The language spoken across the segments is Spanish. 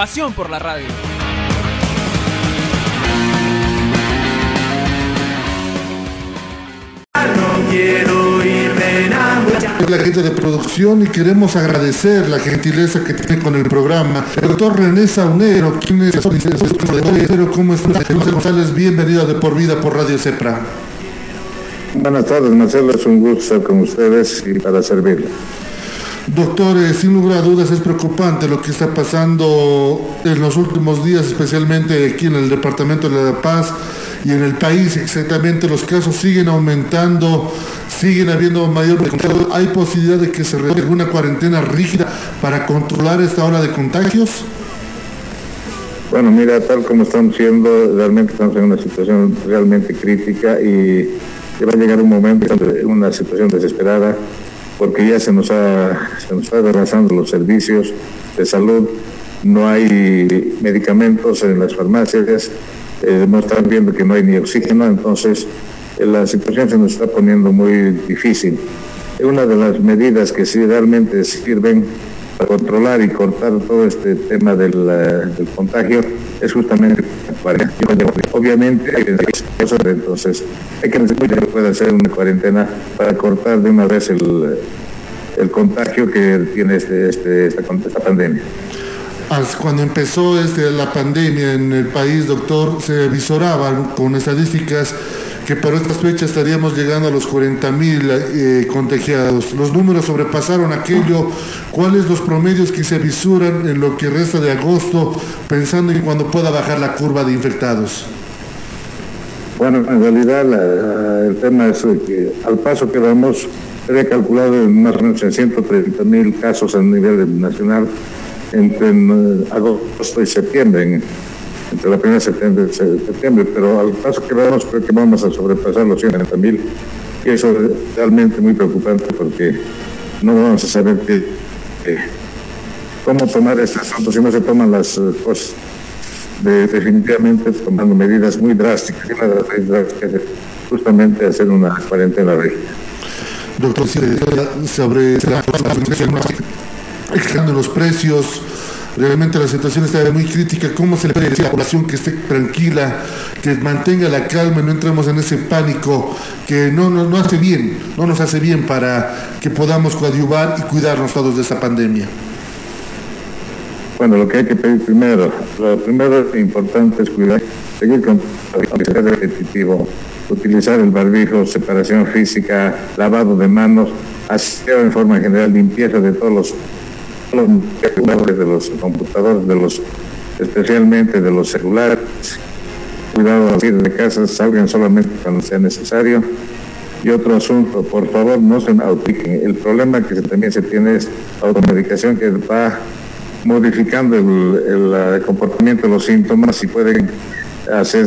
Pasión por la radio. la gente de producción y queremos agradecer la gentileza que tiene con el programa. El doctor René Saunero, quien es ¿cómo está? José González, bienvenido de por vida por Radio Cepra. Buenas tardes, Marcelo, es un gusto estar con ustedes y para servirle. Doctor, eh, sin lugar a dudas es preocupante lo que está pasando en los últimos días, especialmente aquí en el Departamento de La Paz y en el país. Exactamente, los casos siguen aumentando, siguen habiendo mayor... ¿Hay posibilidad de que se realice una cuarentena rígida para controlar esta ola de contagios? Bueno, mira, tal como estamos siendo, realmente estamos en una situación realmente crítica y va a llegar un momento, una situación desesperada porque ya se nos ha se está retrasando los servicios de salud, no hay medicamentos en las farmacias, eh, no están viendo que no hay ni oxígeno, entonces eh, la situación se nos está poniendo muy difícil. Una de las medidas que sí realmente sirven para controlar y cortar todo este tema del contagio es justamente obviamente hay que entonces hay que que puede hacer una cuarentena para cortar de una vez el, el contagio que tiene este, este, esta, esta pandemia. Cuando empezó este, la pandemia en el país, doctor, se visoraban con estadísticas que para estas fechas estaríamos llegando a los 40 mil eh, contagiados. Los números sobrepasaron aquello. ¿Cuáles los promedios que se visuran en lo que resta de agosto, pensando en cuando pueda bajar la curva de infectados? Bueno, en realidad la, el tema es que al paso que vamos, había calculado más o menos en 130 mil casos a nivel nacional entre en, agosto y septiembre, entre la primera septiembre y septiembre, pero al paso que vamos creo que vamos a sobrepasar los 130 mil y eso es realmente muy preocupante porque no vamos a saber qué, cómo tomar este asunto si no se toman las cosas de, definitivamente tomando medidas muy drásticas una de las medidas justamente hacer una cuarentena rígida. Doctor, sobre exagerando los precios, realmente la situación está muy crítica. ¿Cómo se le puede decir a la población que esté tranquila, que mantenga la calma, no entremos en ese pánico que no, no, no hace bien, no nos hace bien para que podamos coadyuvar y cuidarnos todos de esta pandemia? Bueno, lo que hay que pedir primero, lo primero importante es cuidar, seguir con el repetitivo, utilizar el barbijo, separación física, lavado de manos, hacer en forma general limpieza de todos los de los computadores, de los, especialmente de los celulares. Cuidado al ir de casa, salgan solamente cuando sea necesario. Y otro asunto, por favor, no se autiquen. El problema que también se tiene es automedicación que va modificando el, comportamiento de los síntomas y pueden hacer,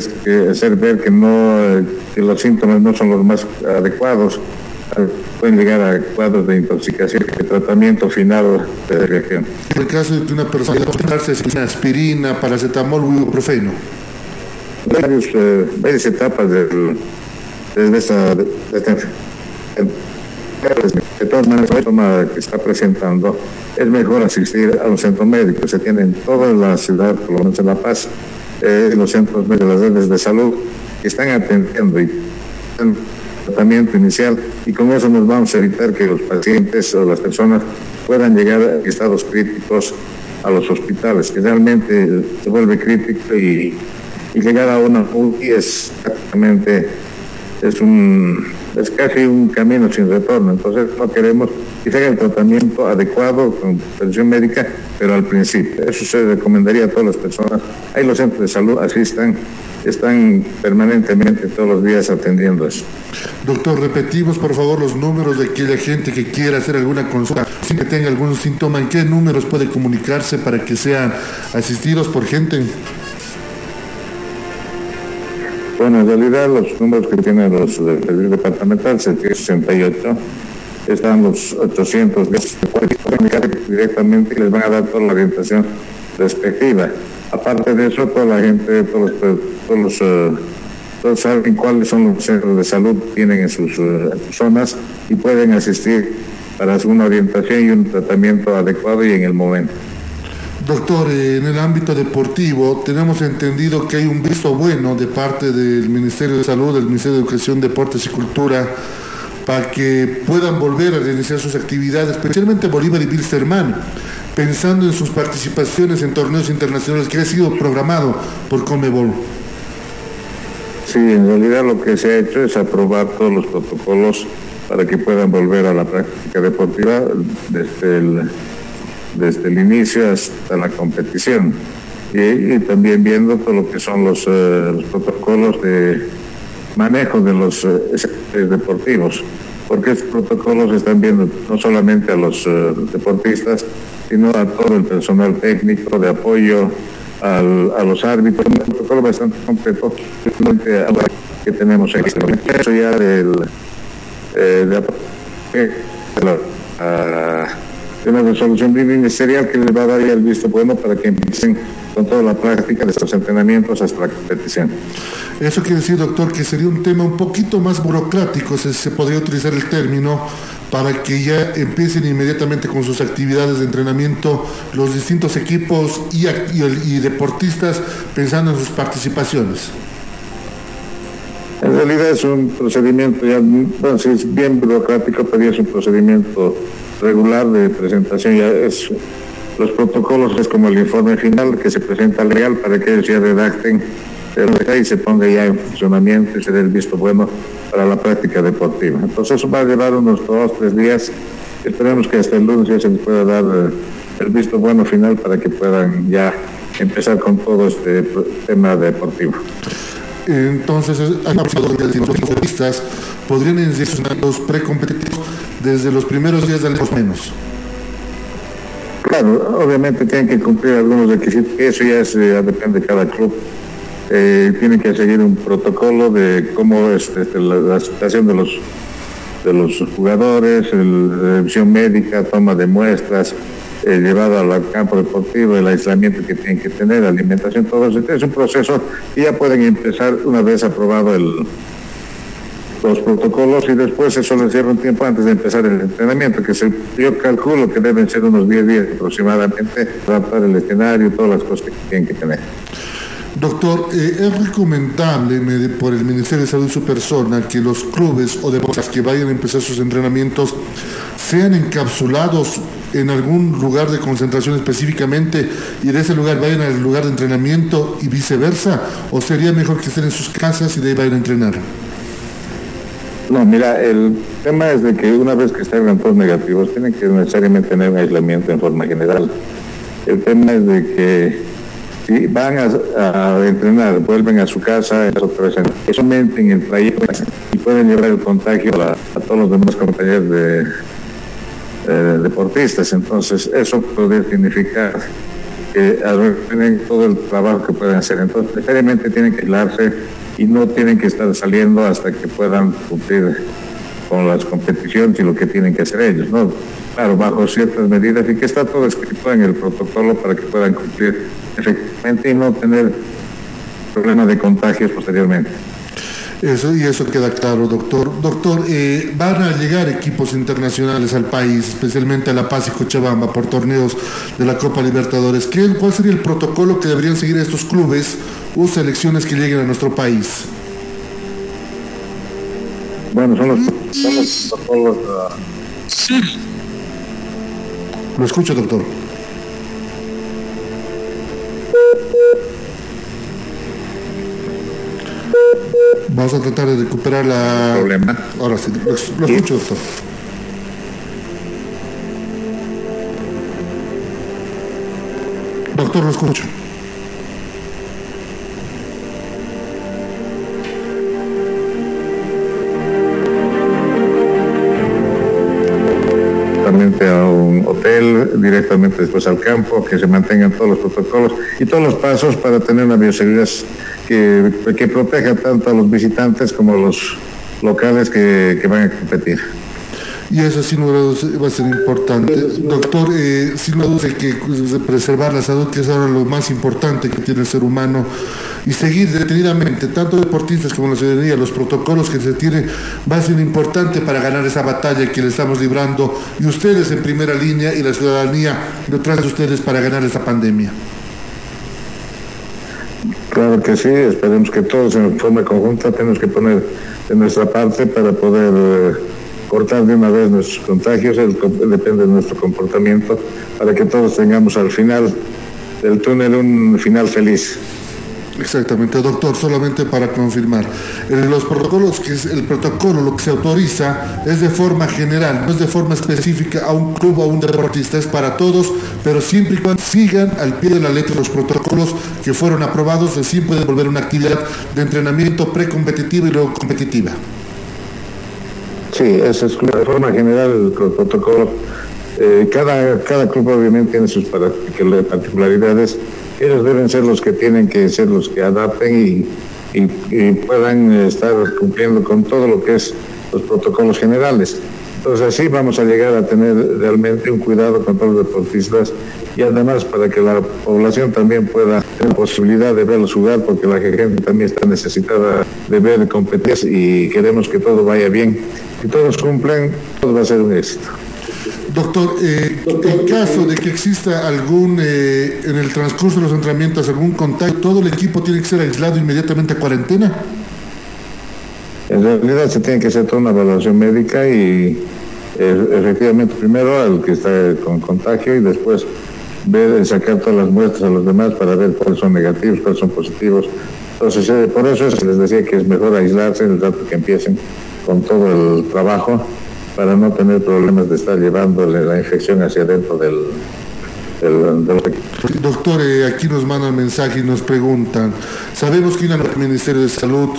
hacer ver que, no, que los síntomas no son los más adecuados pueden llegar a cuadros de intoxicación y tratamiento final de reacción. En el caso de que una persona tomarse aspirina, paracetamol o ibuprofeno. Eh, varias etapas del, de, esta, de, esta de todas maneras, el síntoma que está presentando, es mejor asistir a un centro médico. Se tiene en toda la ciudad, por lo menos en La Paz, eh, los centros de las redes de salud que están atendiendo y tratamiento inicial y con eso nos vamos a evitar que los pacientes o las personas puedan llegar a estados críticos a los hospitales, que realmente se vuelve crítico y, y llegar a una UTI es exactamente es un es casi un camino sin retorno. Entonces no queremos que se haga el tratamiento adecuado con atención médica, pero al principio. Eso se recomendaría a todas las personas. Ahí los centros de salud asistan, están permanentemente todos los días atendiendo eso. Doctor, repetimos por favor los números de aquella gente que quiera hacer alguna consulta, sin que tenga algún síntoma, ¿en qué números puede comunicarse para que sean asistidos por gente? Bueno, en realidad los números que tienen los del departamental, 768, están los 800 directamente y les van a dar toda la orientación respectiva. Aparte de eso, toda la gente, todos los, eh, todos saben cuáles son los centros de salud que tienen en sus uh, zonas y pueden asistir para una orientación y un tratamiento adecuado y en el momento. Doctor, eh, en el ámbito deportivo tenemos entendido que hay un visto bueno de parte del Ministerio de Salud, del Ministerio de Educación, Deportes y Cultura, para que puedan volver a realizar sus actividades, especialmente Bolívar y Bilsterman, pensando en sus participaciones en torneos internacionales que ha sido programado por Comebol. Sí, en realidad lo que se ha hecho es aprobar todos los protocolos para que puedan volver a la práctica deportiva desde el desde el inicio hasta la competición. Y, también viendo todo lo que son los, eh, protocolos de manejo de los eh, deportivos, porque estos protocolos están viendo no solamente a los eh, deportistas, sino a todo el personal técnico de apoyo, a los árbitros, un protocolo bastante completo que tenemos en este Eso del, de, de una resolución ministerial que les va a dar ya el visto bueno para que empiecen con toda la práctica de estos entrenamientos hasta la competición. Eso quiere decir, doctor, que sería un tema un poquito más burocrático, si se podría utilizar el término, para que ya empiecen inmediatamente con sus actividades de entrenamiento los distintos equipos y, y, deportistas pensando en sus participaciones. En realidad es un procedimiento, ya, bueno, si es bien burocrático, pero es un procedimiento regular de presentación, ya es los protocolos es como el informe final que se presenta al real para que ellos ya redacten y se ponga ya en funcionamiento y se dé el visto bueno para la práctica deportiva. Entonces eso va a llevar unos dos, tres días. Esperemos que hasta el lunes ya se les pueda dar eh, el visto bueno final para que puedan ya empezar con todo este tema deportivo. Entonces, los podrían iniciar los precompetitivos desde los primeros días del menos. Claro, obviamente tienen que cumplir algunos requisitos, eso ya, depende de cada club. Eh, tienen que seguir un protocolo de cómo es este, la, situación de los de los jugadores, la revisión médica, toma de muestras, eh, llevado al campo deportivo, el aislamiento que tienen que tener, la alimentación, todo eso. Es un proceso y ya pueden empezar una vez aprobado el, los protocolos y después eso les lleva un tiempo antes de empezar el entrenamiento, que se, yo calculo que deben ser unos 10 días aproximadamente, adaptar el escenario, todas las cosas que tienen que tener. Doctor, eh, ¿es recomendable por el Ministerio de Salud y su persona que los clubes o deportes que vayan a empezar sus entrenamientos sean encapsulados en algún lugar de concentración específicamente y de ese lugar vayan al lugar de entrenamiento y viceversa? ¿O sería mejor que estén en sus casas y de ahí vayan a entrenar? No, mira, el tema es de que una vez que salgan todos negativos, tienen que necesariamente tener un aislamiento en forma general. El tema es de que si van a, entrenar, vuelven a su casa, solamente en el trayecto y pueden llevar el contagio a, todos los demás compañeros de eh, deportistas. Entonces, eso podría significar que tienen todo el trabajo que pueden hacer. Entonces, necesariamente tienen que aislarse y no tienen que estar saliendo hasta que puedan cumplir con las competiciones y lo que tienen que hacer ellos, ¿no? Claro, bajo ciertas medidas y que está todo escrito en el protocolo para que puedan cumplir efectivamente y no tener problemas de contagios posteriormente. Eso, y eso queda claro, doctor. Doctor, eh, van a llegar equipos internacionales al país, especialmente a La Paz y Cochabamba, por torneos de la Copa Libertadores. ¿Qué, ¿Cuál sería el protocolo que deberían seguir estos clubes o selecciones que lleguen a nuestro país? Bueno, son los, protocolos... Sí. Lo escucho, doctor. Vamos a tratar de recuperar la... Problema. Ahora sí, lo, lo escucho, doctor. Doctor, lo escucho. directamente a un hotel, directamente después al campo, que se mantengan todos los protocolos y todos los pasos para tener una bioseguridad que, que proteja tanto a los visitantes como a los locales que, que van a competir y eso sin lugar a dudas va a ser importante. Doctor, eh, sin lugar a dudas hay que preservar la salud, que es ahora lo más importante que tiene el ser humano, y seguir detenidamente, tanto deportistas como la ciudadanía, los protocolos que se tienen, va a ser importante para ganar esa batalla que le estamos librando, y ustedes en primera línea y la ciudadanía detrás de ustedes para ganar esa pandemia. Claro que sí, esperemos que todos en forma conjunta tenemos que poner de nuestra parte para poder... Eh, cortar de una vez nuestros contagios, depende de nuestro comportamiento, para que todos tengamos al final del túnel un final feliz. Exactamente, doctor, solamente para confirmar. los protocolos, que es el protocolo, lo que se autoriza es de forma general, no es de forma específica a un club o a un deportista, es para todos, pero siempre y cuando sigan al pie de la letra los protocolos que fueron aprobados, así puede volver una actividad de entrenamiento precompetitiva y luego competitiva. Sí, esa es de forma general el protocolo. Eh, cada, cada club obviamente tiene sus particularidades. Ellos deben ser los que tienen que ser los que adapten y, puedan estar cumpliendo con todo lo que es los protocolos generales. Entonces así vamos a llegar a tener realmente un cuidado con todos los deportistas y además para que la población también pueda tener posibilidad de verlos jugar porque la gente también está necesitada de ver competir y queremos que todo vaya bien. Si todos cumplen, todo va a ser un éxito. Doctor, eh, en caso de que exista algún, eh, en el transcurso de los entrenamientos, algún contacto, ¿todo el equipo tiene que ser aislado inmediatamente a cuarentena? En realidad se tiene que hacer toda una evaluación médica y eh, efectivamente primero al que está con contagio y después ver, sacar todas las muestras a los demás para ver cuáles son negativos, cuáles son positivos. Entonces, eh, por eso les decía que es mejor aislarse en el rato que empiecen con todo el trabajo para no tener problemas de estar llevándole la infección hacia adentro del, Doctor, eh, aquí nos mandan mensaje y nos preguntan, sabemos que el Ministerio de Salud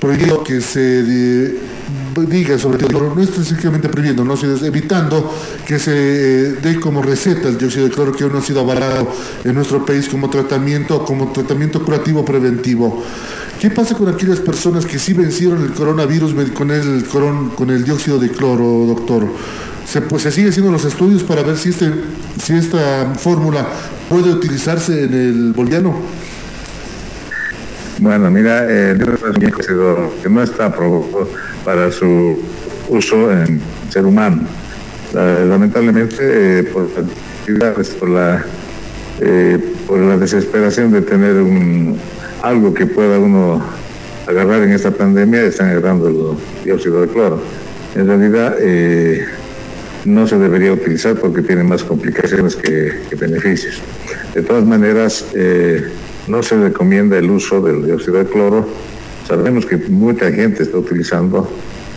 prohibió que se diga sobre todo, no específicamente prohibiendo, no, sino evitando que se eh, dé como receta el dióxido de cloro que aún no ha sido avalado en nuestro país como tratamiento, como tratamiento curativo preventivo. ¿Qué pasa con aquellas personas que sí vencieron el coronavirus con el, el dióxido de cloro, doctor? Se, pues, se sigue haciendo los estudios para ver si, este, si esta fórmula puede utilizarse en el boliviano. Bueno, mira, eh, que no está aprobado para su uso en ser humano. lamentablemente, eh, por, por la eh, por la desesperación de tener un, algo que pueda uno agarrar en esta pandemia, están agarrando el dióxido de cloro. En realidad, eh, no se debería utilizar porque tiene más complicaciones que, que beneficios. De todas maneras, no se recomienda el uso del dióxido de cloro. Sabemos que mucha gente está utilizando,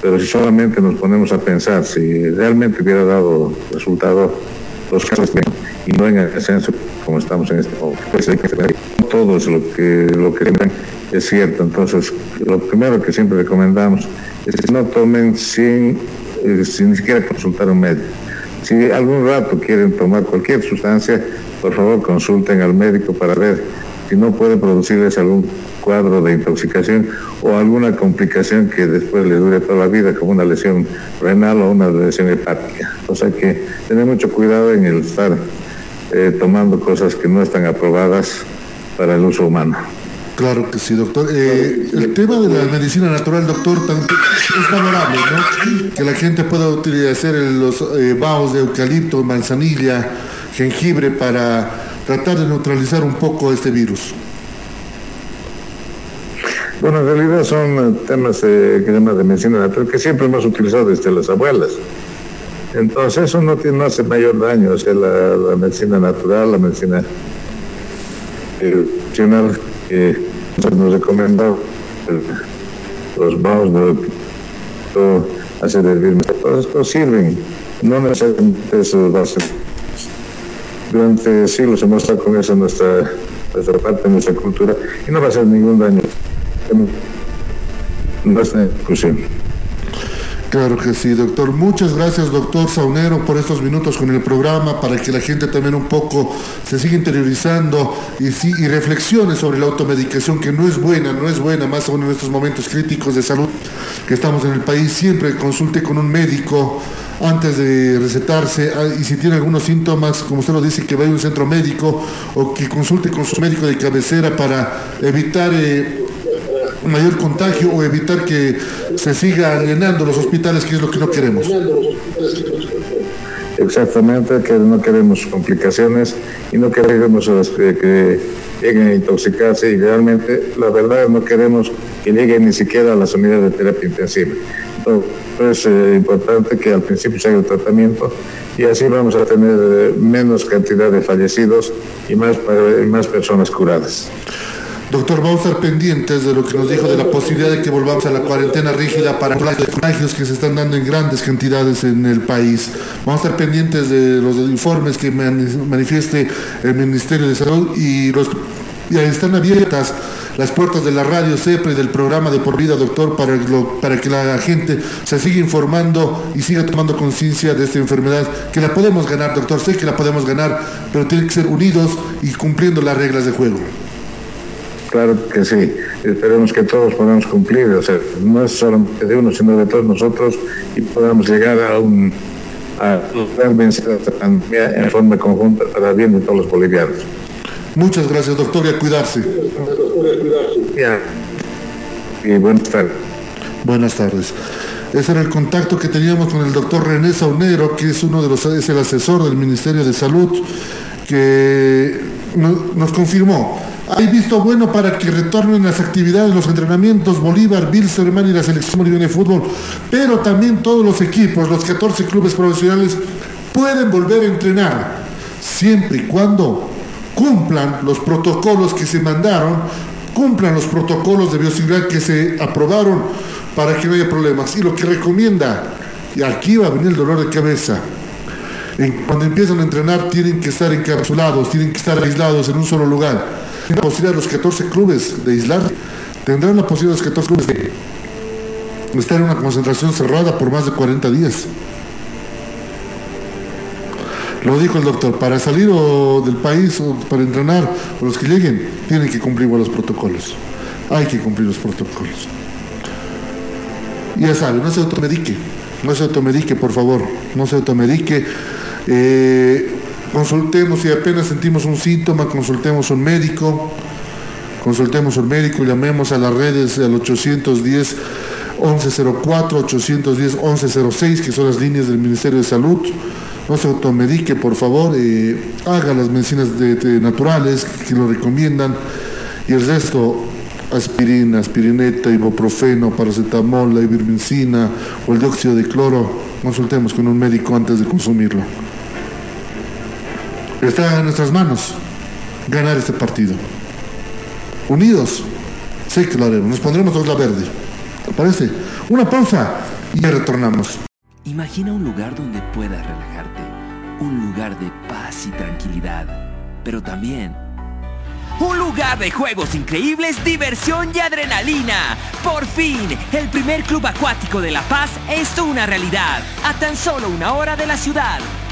pero si solamente nos ponemos a pensar si realmente hubiera dado resultado los casos y no en el ascenso como estamos en este momento, pues todo es lo que lo que es cierto. Entonces, lo primero que siempre recomendamos es que no tomen sin, eh, sin siquiera consultar a un médico. Si algún rato quieren tomar cualquier sustancia, por favor consulten al médico para ver si no puede producirles algún cuadro de intoxicación o alguna complicación que después les dure toda la vida, como una lesión renal o una lesión hepática. O sea que tener mucho cuidado en el estar eh, tomando cosas que no están aprobadas para el uso humano. Claro que sí, doctor. Eh, el tema de la medicina natural, doctor, es valorable, ¿no? Que la gente pueda utilizar los eh, baos de eucalipto, manzanilla, jengibre para tratar de neutralizar un poco este virus? Bueno, en realidad son eh, temas que se llaman de medicina natural que siempre hemos utilizado desde las abuelas. Entonces eso no, tiene, no hace mayor daño, o sea, la, medicina natural, la medicina funcional que nos recomienda los baos, hacer hervir, todo esto sirven. No necesariamente eso va a ser. Durante siglos hemos estado con eso nuestra, nuestra parte, nuestra cultura, y no va a hacer ningún daño. No es discusión. Claro que sí, doctor. Muchas gracias, doctor Saunero, por estos minutos con el programa, para que la gente también un poco se siga interiorizando y, y reflexione sobre la automedicación, que no es buena, no es buena, más aún en estos momentos críticos de salud que estamos en el país. Siempre consulte con un médico antes de recetarse ah, y si tiene algunos síntomas, como usted lo dice, que vaya a un centro médico o que consulte con su médico de cabecera para evitar... Eh, mayor contagio o evitar que se siga llenando los hospitales, que es lo que no queremos. Exactamente, que no queremos complicaciones y no queremos que, que lleguen a intoxicarse y realmente la verdad no queremos que lleguen ni siquiera a las unidades de terapia intensiva. Entonces es eh, importante que al principio se haga el tratamiento y así vamos a tener eh, menos cantidad de fallecidos y más, y más personas curadas. Doctor, vamos a estar pendientes de lo que nos dijo de la posibilidad de que volvamos a la cuarentena rígida para contagios que se están dando en grandes cantidades en el país. Vamos a estar pendientes de los informes que manifieste el Ministerio de Salud y están abiertas las puertas de la radio CEPRE y del programa de por vida, doctor, para, para que la gente se siga informando y siga tomando conciencia de esta enfermedad, que la podemos ganar, doctor, sé que la podemos ganar, pero tiene que ser unidos y cumpliendo las reglas de juego. Claro que sí, esperemos que todos podamos cumplir, o sea, no es solamente de uno, sino de todos nosotros y podamos llegar a un a vencer esta pandemia en forma conjunta para bien de todos los bolivianos. Muchas gracias, doctor, y a cuidarse. Ya. Y buenas tardes. Buenas tardes. Ese era el contacto que teníamos con el doctor René Saunero, que es uno de los, es el asesor del Ministerio de Salud, que nos confirmó hay visto bueno para que retornen las actividades, los entrenamientos, Bolívar, Bilsterman y la selección boliviana de fútbol, pero también todos los equipos, los 14 clubes profesionales pueden volver a entrenar, siempre y cuando cumplan los protocolos que se mandaron, cumplan los protocolos de bioseguridad que se aprobaron para que no haya problemas. Y lo que recomienda, y aquí va a venir el dolor de cabeza, cuando empiezan a entrenar tienen que estar encapsulados, tienen que estar aislados en un solo lugar la posibilidad los 14 clubes de aislar, tendrán la posibilidad los 14 clubes de estar en una concentración cerrada por más de 40 días. Lo dijo el doctor, para salir del país o para entrenar, o los que lleguen, tienen que cumplir los protocolos. Hay que cumplir los protocolos. Ya saben, no se automedique, no se automedique, por favor, no se automedique. Eh, Consultemos, si apenas sentimos un síntoma, consultemos a un médico, consultemos a un médico, llamemos a las redes al 810 1104, 810 1106, que son las líneas del Ministerio de Salud. No se automedique, por favor, eh, haga las medicinas naturales que lo recomiendan y el resto, aspirina, aspirineta, ibuprofeno, paracetamol, la ivermectina o el dióxido de cloro, consultemos con un médico antes de consumirlo. Está en nuestras manos ganar este partido. Unidos, sé que lo haremos. Nos pondremos todos la verde. ¿Te parece? Una pausa y retornamos. Imagina un lugar donde puedas relajarte. Un lugar de paz y tranquilidad. Pero también un lugar de juegos increíbles, diversión y adrenalina. Por fin, el primer club acuático de La Paz es una realidad. A tan solo una hora de la ciudad